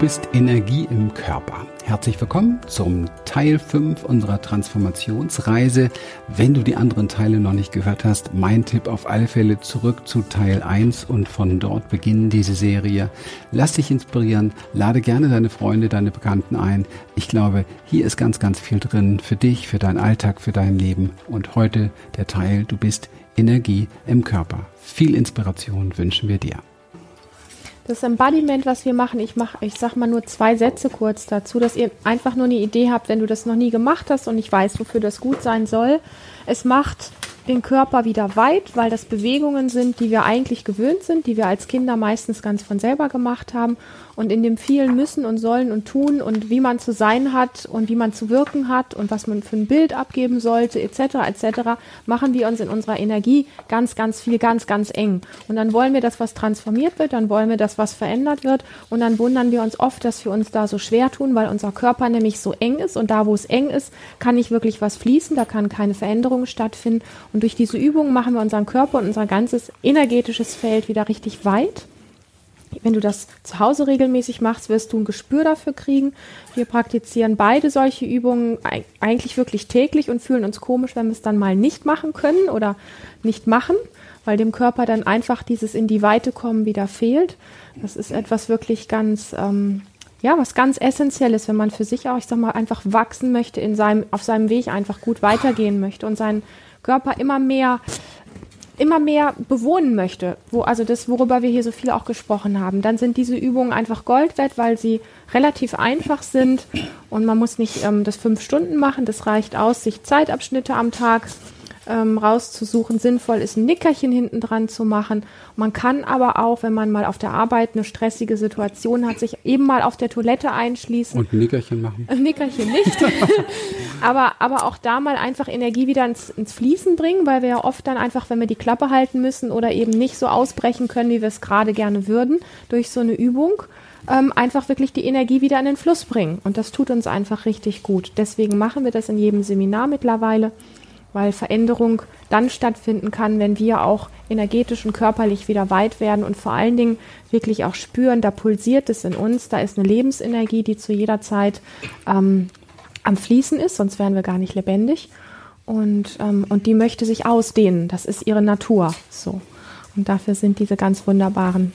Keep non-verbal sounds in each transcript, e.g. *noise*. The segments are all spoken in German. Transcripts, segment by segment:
bist Energie im Körper. Herzlich willkommen zum Teil 5 unserer Transformationsreise. Wenn du die anderen Teile noch nicht gehört hast, mein Tipp auf alle Fälle zurück zu Teil 1 und von dort beginnen diese Serie. Lass dich inspirieren, lade gerne deine Freunde, deine Bekannten ein. Ich glaube, hier ist ganz, ganz viel drin für dich, für deinen Alltag, für dein Leben. Und heute der Teil, du bist Energie im Körper. Viel Inspiration wünschen wir dir. Das Embodiment, was wir machen, ich mache, ich sag mal nur zwei Sätze kurz dazu, dass ihr einfach nur eine Idee habt, wenn du das noch nie gemacht hast und ich weiß, wofür das gut sein soll. Es macht den Körper wieder weit, weil das Bewegungen sind, die wir eigentlich gewöhnt sind, die wir als Kinder meistens ganz von selber gemacht haben. Und in dem vielen Müssen und Sollen und Tun und wie man zu sein hat und wie man zu wirken hat und was man für ein Bild abgeben sollte, etc., etc., machen wir uns in unserer Energie ganz, ganz viel, ganz, ganz eng. Und dann wollen wir, dass was transformiert wird, dann wollen wir, dass was verändert wird. Und dann wundern wir uns oft, dass wir uns da so schwer tun, weil unser Körper nämlich so eng ist. Und da, wo es eng ist, kann nicht wirklich was fließen, da kann keine Veränderung stattfinden. Und durch diese Übungen machen wir unseren Körper und unser ganzes energetisches Feld wieder richtig weit. Wenn du das zu Hause regelmäßig machst, wirst du ein Gespür dafür kriegen. Wir praktizieren beide solche Übungen eigentlich wirklich täglich und fühlen uns komisch, wenn wir es dann mal nicht machen können oder nicht machen, weil dem Körper dann einfach dieses in die Weite kommen wieder fehlt. Das ist etwas wirklich ganz, ähm, ja, was ganz Essentielles, wenn man für sich auch, ich sag mal, einfach wachsen möchte, in seinem, auf seinem Weg einfach gut weitergehen möchte und seinen Körper immer mehr immer mehr bewohnen möchte, wo also das, worüber wir hier so viel auch gesprochen haben, dann sind diese Übungen einfach Gold wert, weil sie relativ einfach sind. Und man muss nicht ähm, das fünf Stunden machen. Das reicht aus, sich Zeitabschnitte am Tag ähm, rauszusuchen. Sinnvoll ist, ein Nickerchen hinten dran zu machen. Man kann aber auch, wenn man mal auf der Arbeit eine stressige Situation hat, sich eben mal auf der Toilette einschließen. Und ein Nickerchen machen. Ein Nickerchen nicht. *laughs* aber, aber auch da mal einfach Energie wieder ins, ins Fließen bringen, weil wir ja oft dann einfach, wenn wir die Klappe halten müssen oder eben nicht so ausbrechen können, wie wir es gerade gerne würden, durch so eine Übung, ähm, einfach wirklich die Energie wieder in den Fluss bringen. Und das tut uns einfach richtig gut. Deswegen machen wir das in jedem Seminar mittlerweile weil Veränderung dann stattfinden kann, wenn wir auch energetisch und körperlich wieder weit werden und vor allen Dingen wirklich auch spüren, da pulsiert es in uns, da ist eine Lebensenergie, die zu jeder Zeit ähm, am Fließen ist, sonst wären wir gar nicht lebendig. Und, ähm, und die möchte sich ausdehnen, das ist ihre Natur. So. Und dafür sind diese ganz wunderbaren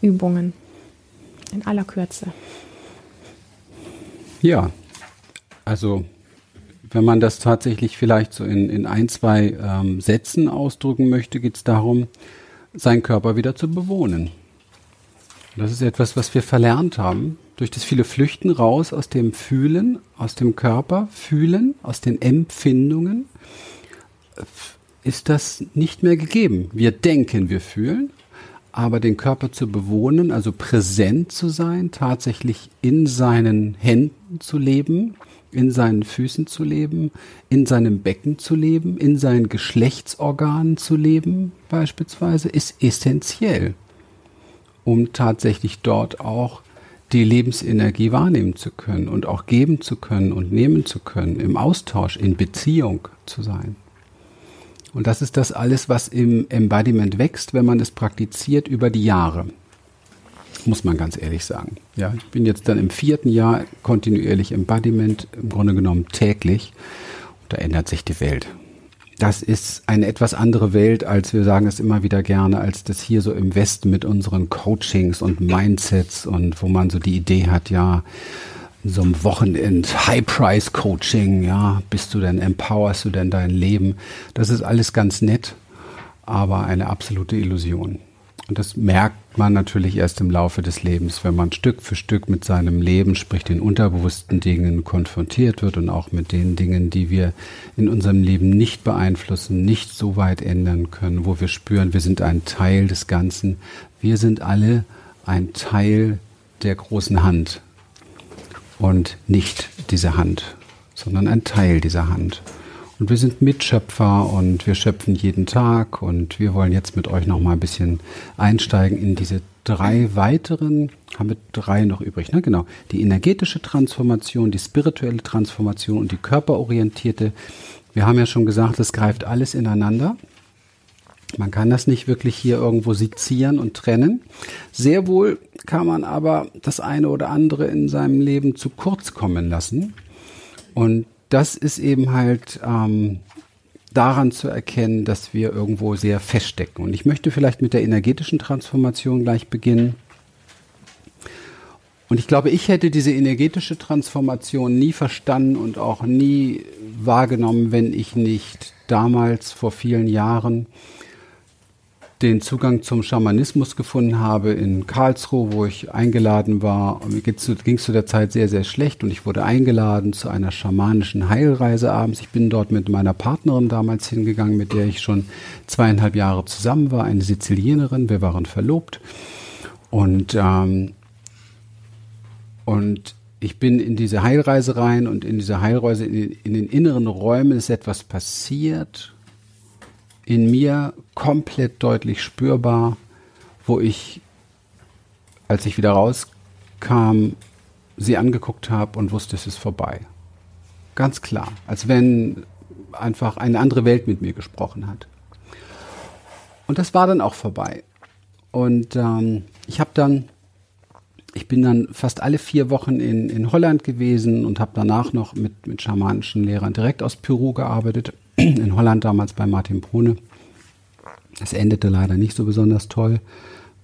Übungen in aller Kürze. Ja, also wenn man das tatsächlich vielleicht so in, in ein, zwei ähm, Sätzen ausdrücken möchte, geht es darum, seinen Körper wieder zu bewohnen. Das ist etwas, was wir verlernt haben. Durch das viele Flüchten raus aus dem Fühlen, aus dem Körper, Fühlen, aus den Empfindungen, ist das nicht mehr gegeben. Wir denken, wir fühlen, aber den Körper zu bewohnen, also präsent zu sein, tatsächlich in seinen Händen zu leben, in seinen Füßen zu leben, in seinem Becken zu leben, in seinen Geschlechtsorganen zu leben beispielsweise, ist essentiell, um tatsächlich dort auch die Lebensenergie wahrnehmen zu können und auch geben zu können und nehmen zu können, im Austausch, in Beziehung zu sein. Und das ist das alles, was im Embodiment wächst, wenn man es praktiziert über die Jahre muss man ganz ehrlich sagen. Ja, ich bin jetzt dann im vierten Jahr kontinuierlich Embodiment, im Grunde genommen täglich. Und da ändert sich die Welt. Das ist eine etwas andere Welt, als wir sagen es immer wieder gerne, als das hier so im Westen mit unseren Coachings und Mindsets und wo man so die Idee hat, ja, so einem Wochenend High-Price-Coaching, ja, bist du denn, empowerst du denn dein Leben? Das ist alles ganz nett, aber eine absolute Illusion. Und das merkt man natürlich erst im Laufe des Lebens, wenn man Stück für Stück mit seinem Leben, sprich den unterbewussten Dingen konfrontiert wird und auch mit den Dingen, die wir in unserem Leben nicht beeinflussen, nicht so weit ändern können, wo wir spüren, wir sind ein Teil des Ganzen. Wir sind alle ein Teil der großen Hand und nicht diese Hand, sondern ein Teil dieser Hand. Und wir sind Mitschöpfer und wir schöpfen jeden Tag und wir wollen jetzt mit euch noch mal ein bisschen einsteigen in diese drei weiteren, haben wir drei noch übrig, ne? Genau. Die energetische Transformation, die spirituelle Transformation und die körperorientierte. Wir haben ja schon gesagt, es greift alles ineinander. Man kann das nicht wirklich hier irgendwo sezieren und trennen. Sehr wohl kann man aber das eine oder andere in seinem Leben zu kurz kommen lassen. Und das ist eben halt ähm, daran zu erkennen, dass wir irgendwo sehr feststecken. Und ich möchte vielleicht mit der energetischen Transformation gleich beginnen. Und ich glaube, ich hätte diese energetische Transformation nie verstanden und auch nie wahrgenommen, wenn ich nicht damals vor vielen Jahren den Zugang zum Schamanismus gefunden habe in Karlsruhe, wo ich eingeladen war. Mir ging es zu der Zeit sehr, sehr schlecht und ich wurde eingeladen zu einer schamanischen Heilreise abends. Ich bin dort mit meiner Partnerin damals hingegangen, mit der ich schon zweieinhalb Jahre zusammen war, eine Sizilienerin. Wir waren verlobt und ähm, und ich bin in diese Heilreise rein und in diese Heilreise, in, in den inneren Räumen ist etwas passiert, in mir komplett deutlich spürbar, wo ich, als ich wieder rauskam, sie angeguckt habe und wusste, es ist vorbei. Ganz klar, als wenn einfach eine andere Welt mit mir gesprochen hat. Und das war dann auch vorbei. Und ähm, ich habe dann ich bin dann fast alle vier Wochen in, in Holland gewesen und habe danach noch mit, mit schamanischen Lehrern direkt aus Peru gearbeitet. In Holland damals bei Martin Brune. Es endete leider nicht so besonders toll,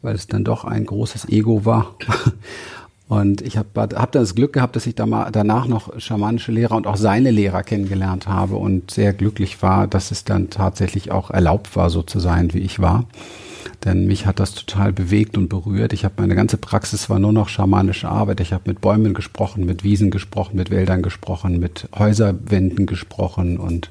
weil es dann doch ein großes Ego war. *laughs* Und ich habe hab das Glück gehabt, dass ich da danach noch schamanische Lehrer und auch seine Lehrer kennengelernt habe und sehr glücklich war, dass es dann tatsächlich auch erlaubt war, so zu sein, wie ich war. Denn mich hat das total bewegt und berührt. Ich habe meine ganze Praxis war nur noch schamanische Arbeit. Ich habe mit Bäumen gesprochen, mit Wiesen gesprochen, mit Wäldern gesprochen, mit Häuserwänden gesprochen und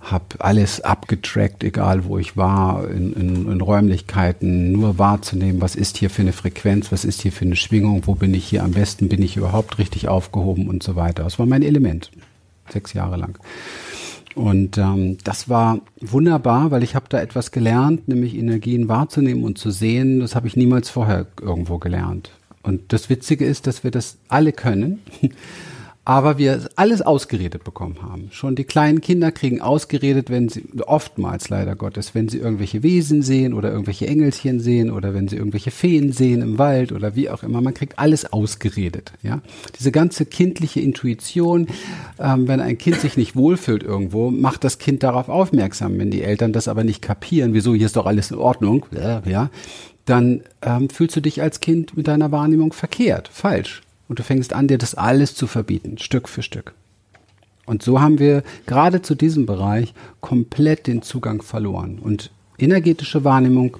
habe alles abgetrackt, egal wo ich war, in, in, in Räumlichkeiten, nur wahrzunehmen, was ist hier für eine Frequenz, was ist hier für eine Schwingung, wo bin ich hier am besten, bin ich überhaupt richtig aufgehoben und so weiter. Das war mein Element, sechs Jahre lang. Und ähm, das war wunderbar, weil ich habe da etwas gelernt, nämlich Energien wahrzunehmen und zu sehen. Das habe ich niemals vorher irgendwo gelernt. Und das Witzige ist, dass wir das alle können aber wir alles ausgeredet bekommen haben. Schon die kleinen Kinder kriegen ausgeredet, wenn sie, oftmals leider Gottes, wenn sie irgendwelche Wesen sehen oder irgendwelche Engelchen sehen oder wenn sie irgendwelche Feen sehen im Wald oder wie auch immer. Man kriegt alles ausgeredet, ja. Diese ganze kindliche Intuition, ähm, wenn ein Kind sich nicht wohlfühlt irgendwo, macht das Kind darauf aufmerksam. Wenn die Eltern das aber nicht kapieren, wieso hier ist doch alles in Ordnung, ja, dann ähm, fühlst du dich als Kind mit deiner Wahrnehmung verkehrt, falsch. Und du fängst an, dir das alles zu verbieten, Stück für Stück. Und so haben wir gerade zu diesem Bereich komplett den Zugang verloren. Und energetische Wahrnehmung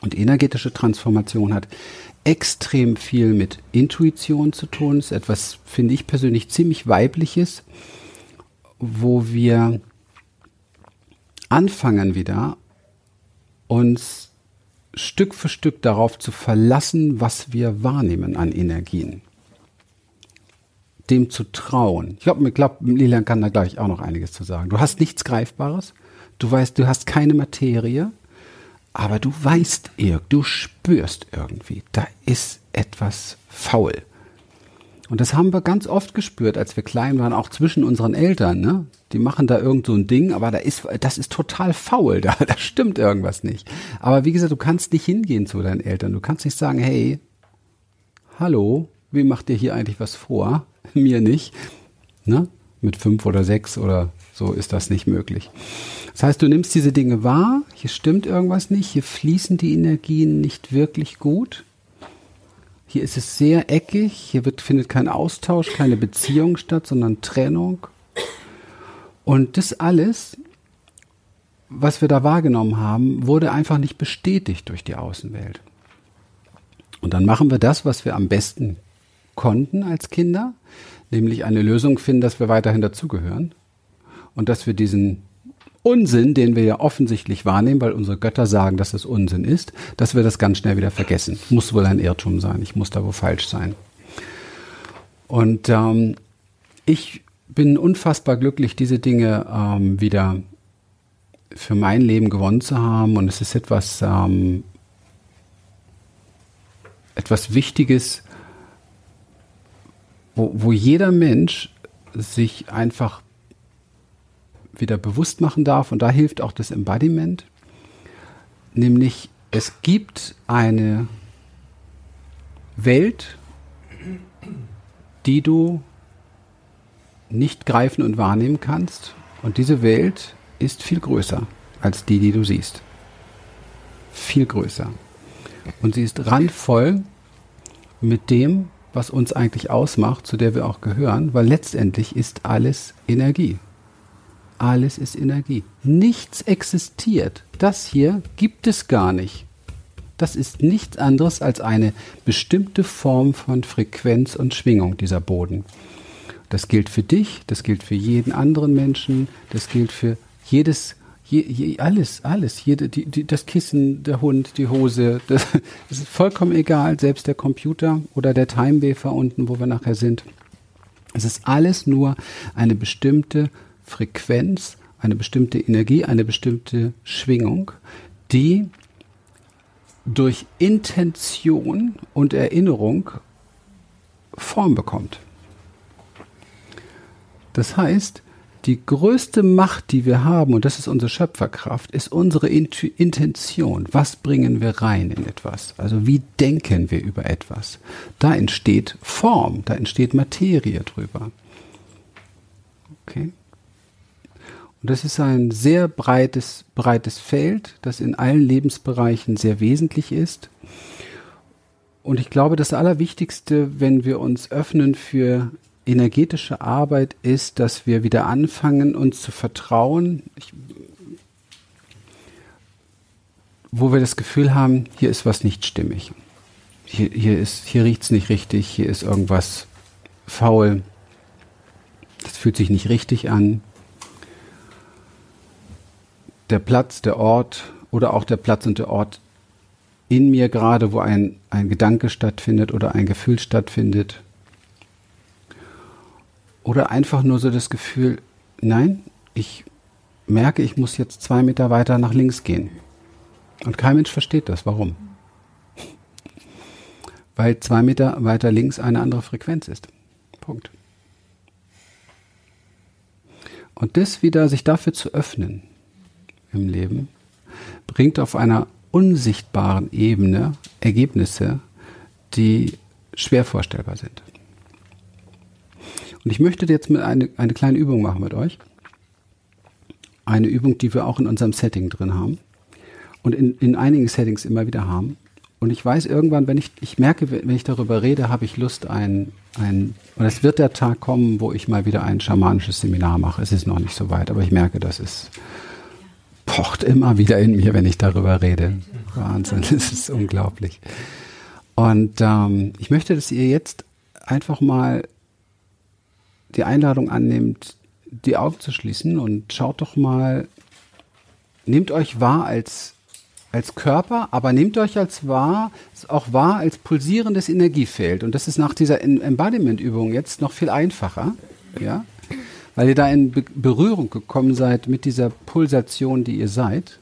und energetische Transformation hat extrem viel mit Intuition zu tun. Ist etwas, finde ich persönlich, ziemlich weibliches, wo wir anfangen wieder, uns Stück für Stück darauf zu verlassen, was wir wahrnehmen an Energien dem zu trauen. Ich glaube, glaub, Lilian kann da gleich auch noch einiges zu sagen. Du hast nichts Greifbares. Du weißt, du hast keine Materie, aber du weißt, du spürst irgendwie, da ist etwas faul. Und das haben wir ganz oft gespürt, als wir klein waren, auch zwischen unseren Eltern. Ne? Die machen da irgend so ein Ding, aber da ist, das ist total faul, *laughs* da, da stimmt irgendwas nicht. Aber wie gesagt, du kannst nicht hingehen zu deinen Eltern. Du kannst nicht sagen, hey, hallo, wie macht ihr hier eigentlich was vor? *laughs* mir nicht. Ne? Mit fünf oder sechs oder so ist das nicht möglich. Das heißt, du nimmst diese Dinge wahr, hier stimmt irgendwas nicht, hier fließen die Energien nicht wirklich gut. Hier ist es sehr eckig, hier wird, findet kein Austausch, keine Beziehung statt, sondern Trennung. Und das alles, was wir da wahrgenommen haben, wurde einfach nicht bestätigt durch die Außenwelt. Und dann machen wir das, was wir am besten konnten als Kinder, nämlich eine Lösung finden, dass wir weiterhin dazugehören und dass wir diesen Unsinn, den wir ja offensichtlich wahrnehmen, weil unsere Götter sagen, dass es Unsinn ist, dass wir das ganz schnell wieder vergessen. Muss wohl ein Irrtum sein. Ich muss da wohl falsch sein. Und ähm, ich bin unfassbar glücklich, diese Dinge ähm, wieder für mein Leben gewonnen zu haben. Und es ist etwas, ähm, etwas Wichtiges, wo, wo jeder Mensch sich einfach wieder bewusst machen darf, und da hilft auch das Embodiment, nämlich es gibt eine Welt, die du nicht greifen und wahrnehmen kannst. Und diese Welt ist viel größer als die, die du siehst. Viel größer. Und sie ist randvoll mit dem, was uns eigentlich ausmacht, zu der wir auch gehören, weil letztendlich ist alles Energie. Alles ist Energie. Nichts existiert. Das hier gibt es gar nicht. Das ist nichts anderes als eine bestimmte Form von Frequenz und Schwingung, dieser Boden. Das gilt für dich, das gilt für jeden anderen Menschen, das gilt für jedes Je, je, alles, alles, jede, die, die, das Kissen, der Hund, die Hose, das, das, ist vollkommen egal, selbst der Computer oder der Timewafer unten, wo wir nachher sind. Es ist alles nur eine bestimmte Frequenz, eine bestimmte Energie, eine bestimmte Schwingung, die durch Intention und Erinnerung Form bekommt. Das heißt, die größte Macht, die wir haben, und das ist unsere Schöpferkraft, ist unsere Intu Intention. Was bringen wir rein in etwas? Also wie denken wir über etwas? Da entsteht Form, da entsteht Materie drüber. Okay? Und das ist ein sehr breites, breites Feld, das in allen Lebensbereichen sehr wesentlich ist. Und ich glaube, das Allerwichtigste, wenn wir uns öffnen für energetische Arbeit ist, dass wir wieder anfangen, uns zu vertrauen, ich, wo wir das Gefühl haben, hier ist was nicht stimmig. Hier, hier, hier riecht es nicht richtig, hier ist irgendwas faul. Das fühlt sich nicht richtig an. Der Platz, der Ort oder auch der Platz und der Ort in mir gerade, wo ein, ein Gedanke stattfindet oder ein Gefühl stattfindet, oder einfach nur so das Gefühl, nein, ich merke, ich muss jetzt zwei Meter weiter nach links gehen. Und kein Mensch versteht das. Warum? *laughs* Weil zwei Meter weiter links eine andere Frequenz ist. Punkt. Und das wieder, sich dafür zu öffnen im Leben, bringt auf einer unsichtbaren Ebene Ergebnisse, die schwer vorstellbar sind. Und ich möchte jetzt mit eine, eine kleine Übung machen mit euch. Eine Übung, die wir auch in unserem Setting drin haben und in, in einigen Settings immer wieder haben. Und ich weiß irgendwann, wenn ich, ich merke, wenn ich darüber rede, habe ich Lust, ein, ein, und es wird der Tag kommen, wo ich mal wieder ein schamanisches Seminar mache. Es ist noch nicht so weit, aber ich merke, das ist, pocht immer wieder in mir, wenn ich darüber rede. Wahnsinn, das ist unglaublich. Und ähm, ich möchte, dass ihr jetzt einfach mal die Einladung annimmt, die Augen zu schließen und schaut doch mal, nehmt euch wahr als, als Körper, aber nehmt euch als wahr, auch wahr als pulsierendes Energiefeld. Und das ist nach dieser Embodiment-Übung jetzt noch viel einfacher, ja, weil ihr da in Be Berührung gekommen seid mit dieser Pulsation, die ihr seid.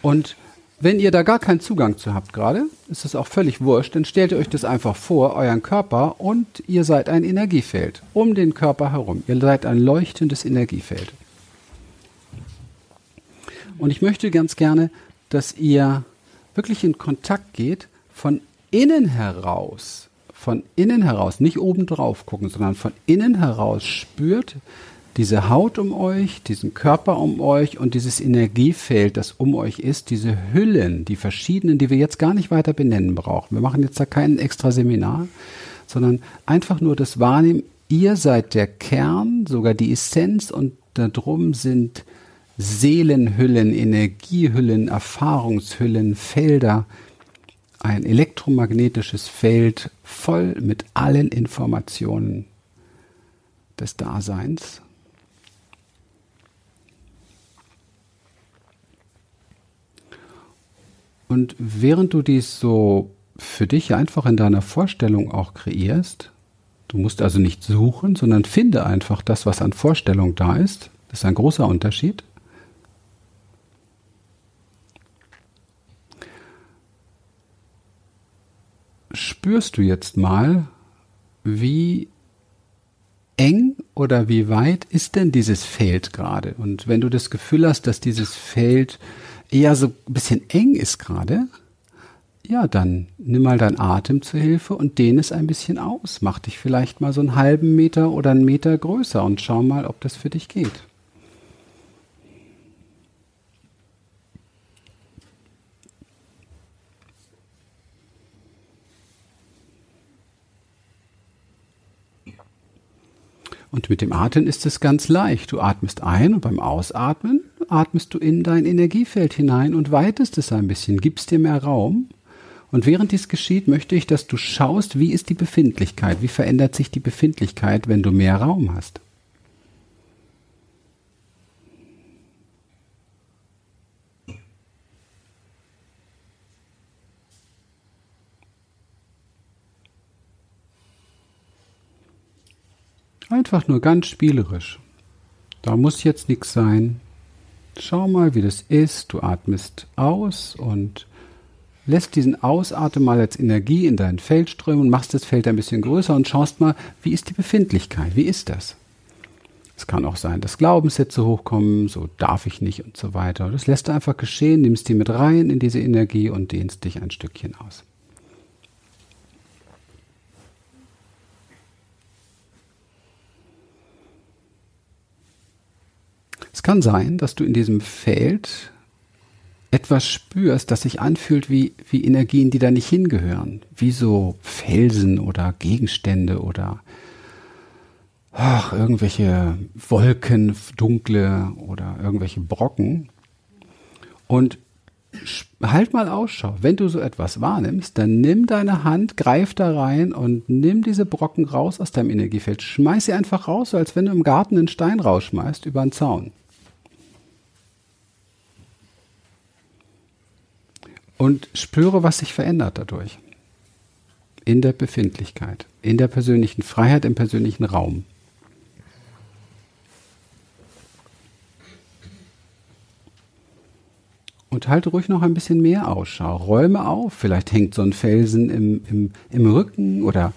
Und wenn ihr da gar keinen Zugang zu habt gerade, ist es auch völlig wurscht, dann stellt ihr euch das einfach vor, euren Körper, und ihr seid ein Energiefeld um den Körper herum. Ihr seid ein leuchtendes Energiefeld. Und ich möchte ganz gerne, dass ihr wirklich in Kontakt geht von innen heraus, von innen heraus, nicht oben drauf gucken, sondern von innen heraus spürt, diese Haut um euch, diesen Körper um euch und dieses Energiefeld, das um euch ist, diese Hüllen, die verschiedenen, die wir jetzt gar nicht weiter benennen brauchen. Wir machen jetzt da kein extra Seminar, sondern einfach nur das Wahrnehmen. Ihr seid der Kern, sogar die Essenz und darum sind Seelenhüllen, Energiehüllen, Erfahrungshüllen, Felder, ein elektromagnetisches Feld voll mit allen Informationen des Daseins. Und während du dies so für dich einfach in deiner Vorstellung auch kreierst, du musst also nicht suchen, sondern finde einfach das, was an Vorstellung da ist. Das ist ein großer Unterschied. Spürst du jetzt mal, wie eng oder wie weit ist denn dieses Feld gerade? Und wenn du das Gefühl hast, dass dieses Feld eher so ein bisschen eng ist gerade, ja, dann nimm mal deinen Atem zur Hilfe und dehne es ein bisschen aus. Mach dich vielleicht mal so einen halben Meter oder einen Meter größer und schau mal, ob das für dich geht. Und mit dem Atmen ist es ganz leicht. Du atmest ein und beim Ausatmen atmest du in dein Energiefeld hinein und weitest es ein bisschen, gibst dir mehr Raum. Und während dies geschieht, möchte ich, dass du schaust, wie ist die Befindlichkeit, wie verändert sich die Befindlichkeit, wenn du mehr Raum hast. Einfach nur ganz spielerisch. Da muss jetzt nichts sein. Schau mal, wie das ist. Du atmest aus und lässt diesen Ausatmen mal als Energie in dein Feld strömen und machst das Feld ein bisschen größer und schaust mal, wie ist die Befindlichkeit? Wie ist das? Es kann auch sein, dass Glaubenssätze hochkommen, so darf ich nicht und so weiter. Das lässt du einfach geschehen, nimmst die mit rein in diese Energie und dehnst dich ein Stückchen aus. Kann sein, dass du in diesem Feld etwas spürst, das sich anfühlt wie, wie Energien, die da nicht hingehören. Wie so Felsen oder Gegenstände oder ach, irgendwelche Wolken, dunkle oder irgendwelche Brocken. Und halt mal Ausschau. Wenn du so etwas wahrnimmst, dann nimm deine Hand, greif da rein und nimm diese Brocken raus aus deinem Energiefeld. Schmeiß sie einfach raus, so als wenn du im Garten einen Stein rausschmeißt über einen Zaun. Und spüre, was sich verändert dadurch. In der Befindlichkeit, in der persönlichen Freiheit, im persönlichen Raum. Und halte ruhig noch ein bisschen mehr Ausschau. Räume auf. Vielleicht hängt so ein Felsen im, im, im Rücken oder,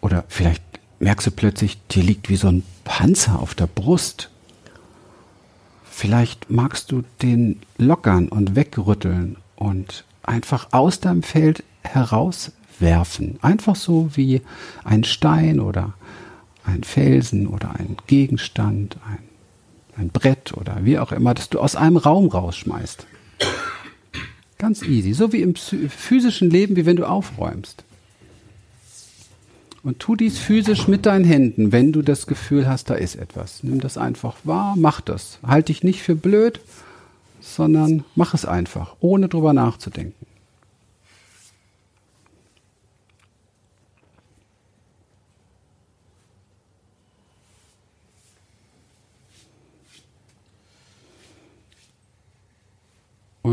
oder vielleicht merkst du plötzlich, dir liegt wie so ein Panzer auf der Brust. Vielleicht magst du den lockern und wegrütteln und einfach aus deinem Feld herauswerfen. Einfach so wie ein Stein oder ein Felsen oder ein Gegenstand, ein, ein Brett oder wie auch immer, dass du aus einem Raum rausschmeißt. Ganz easy, so wie im physischen Leben, wie wenn du aufräumst. Und tu dies physisch mit deinen Händen, wenn du das Gefühl hast, da ist etwas. Nimm das einfach wahr, mach das. Halt dich nicht für blöd, sondern mach es einfach, ohne drüber nachzudenken.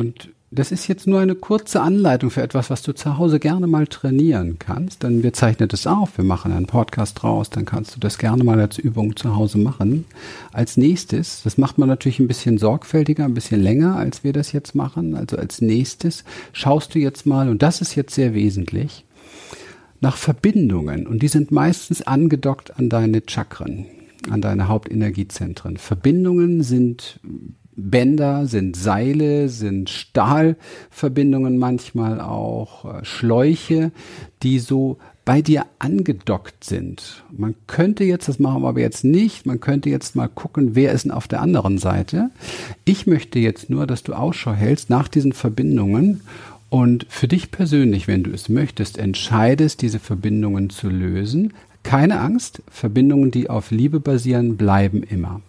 Und das ist jetzt nur eine kurze Anleitung für etwas, was du zu Hause gerne mal trainieren kannst. Denn wir zeichnen das auf, wir machen einen Podcast draus, dann kannst du das gerne mal als Übung zu Hause machen. Als nächstes, das macht man natürlich ein bisschen sorgfältiger, ein bisschen länger, als wir das jetzt machen. Also als nächstes schaust du jetzt mal, und das ist jetzt sehr wesentlich, nach Verbindungen. Und die sind meistens angedockt an deine Chakren, an deine Hauptenergiezentren. Verbindungen sind Bänder, sind Seile, sind Stahlverbindungen manchmal auch, äh, Schläuche, die so bei dir angedockt sind. Man könnte jetzt, das machen wir aber jetzt nicht, man könnte jetzt mal gucken, wer ist denn auf der anderen Seite. Ich möchte jetzt nur, dass du Ausschau hältst nach diesen Verbindungen und für dich persönlich, wenn du es möchtest, entscheidest, diese Verbindungen zu lösen. Keine Angst, Verbindungen, die auf Liebe basieren, bleiben immer.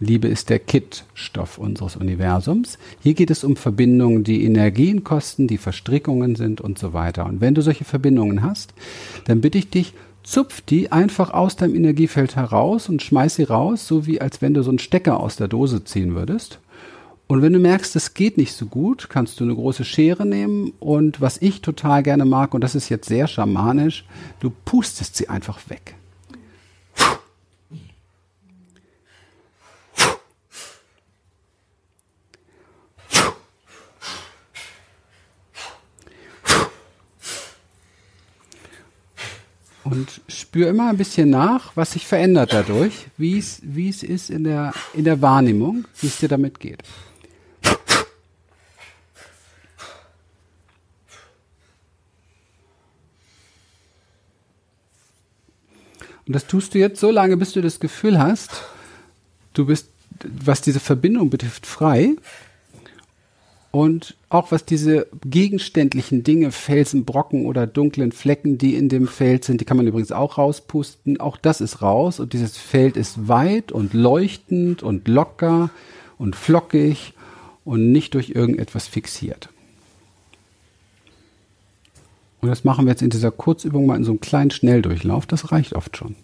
Liebe ist der Kit-Stoff unseres Universums. Hier geht es um Verbindungen, die Energien kosten, die Verstrickungen sind und so weiter. Und wenn du solche Verbindungen hast, dann bitte ich dich, zupf die einfach aus deinem Energiefeld heraus und schmeiß sie raus, so wie als wenn du so einen Stecker aus der Dose ziehen würdest. Und wenn du merkst, es geht nicht so gut, kannst du eine große Schere nehmen und was ich total gerne mag, und das ist jetzt sehr schamanisch, du pustest sie einfach weg. und spüre immer ein bisschen nach, was sich verändert dadurch, wie es wie es ist in der in der Wahrnehmung, wie es dir damit geht. Und das tust du jetzt so lange, bis du das Gefühl hast, du bist, was diese Verbindung betrifft, frei und auch was diese gegenständlichen Dinge, Felsen, Brocken oder dunklen Flecken, die in dem Feld sind, die kann man übrigens auch rauspusten. Auch das ist raus und dieses Feld ist weit und leuchtend und locker und flockig und nicht durch irgendetwas fixiert. Und das machen wir jetzt in dieser Kurzübung mal in so einem kleinen Schnelldurchlauf. Das reicht oft schon.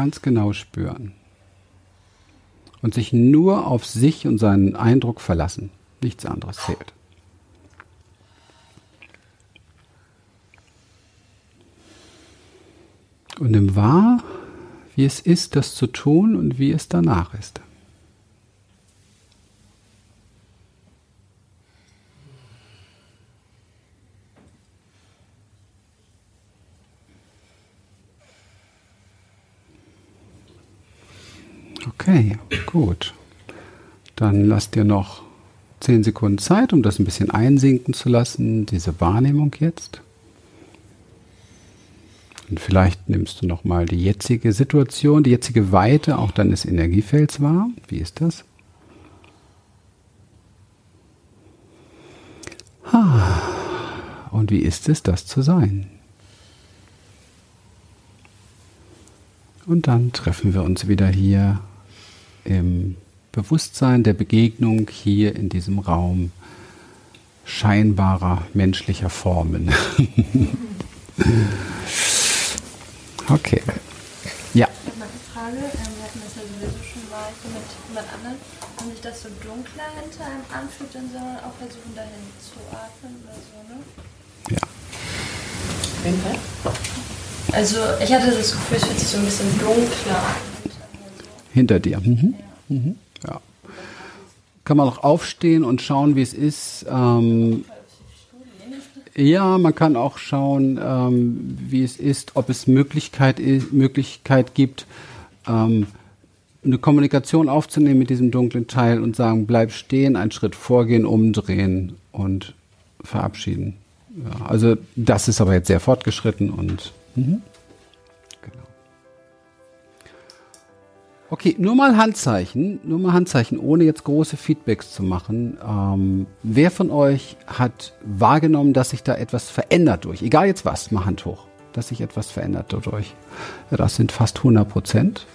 Ganz genau spüren. Und sich nur auf sich und seinen Eindruck verlassen. Nichts anderes zählt. Und nimm wahr, wie es ist, das zu tun und wie es danach ist. Okay, gut. Dann lass dir noch zehn Sekunden Zeit, um das ein bisschen einsinken zu lassen, diese Wahrnehmung jetzt. Und vielleicht nimmst du nochmal die jetzige Situation, die jetzige Weite auch deines Energiefelds wahr. Wie ist das? Und wie ist es, das zu sein? Und dann treffen wir uns wieder hier im Bewusstsein der Begegnung, hier in diesem Raum scheinbarer menschlicher Formen. *laughs* Okay. Ja. Ich habe mal eine Frage. Ähm, wir hatten das ja sowieso schon mal mit jemand anderem. Wenn sich das so dunkler hinter einem anfühlt, dann soll man auch versuchen, dahin zu atmen oder so, ne? Ja. Also, ich hatte das Gefühl, es fühlt sich so ein bisschen dunkler an. Hinter dir. Mhm. Mhm. Ja. Kann man auch aufstehen und schauen, wie es ist. Ähm, ja, man kann auch schauen, ähm, wie es ist, ob es Möglichkeit, Möglichkeit gibt, ähm, eine Kommunikation aufzunehmen mit diesem dunklen Teil und sagen, bleib stehen, einen Schritt vorgehen, umdrehen und verabschieden. Ja, also das ist aber jetzt sehr fortgeschritten und mhm. Okay, nur mal Handzeichen, nur mal Handzeichen, ohne jetzt große Feedbacks zu machen. Ähm, wer von euch hat wahrgenommen, dass sich da etwas verändert durch, egal jetzt was, mal Hand hoch, dass sich etwas verändert dadurch? Ja, das sind fast 100 Prozent.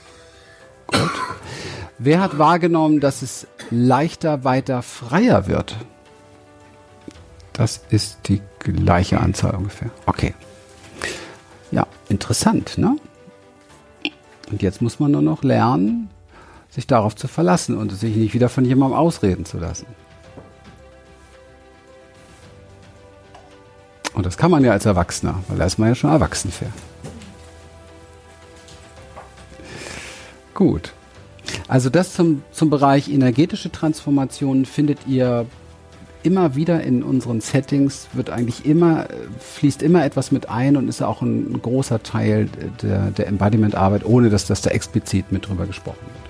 Gut. Wer hat wahrgenommen, dass es leichter, weiter, freier wird? Das ist die gleiche Anzahl ungefähr. Okay. Ja, interessant, ne? Und jetzt muss man nur noch lernen, sich darauf zu verlassen und sich nicht wieder von jemandem ausreden zu lassen. Und das kann man ja als Erwachsener, weil da ist man ja schon erwachsen für. Gut. Also das zum, zum Bereich energetische Transformation findet ihr immer wieder in unseren Settings wird eigentlich immer, fließt immer etwas mit ein und ist auch ein, ein großer Teil der, der Embodiment-Arbeit, ohne dass das da explizit mit drüber gesprochen wird.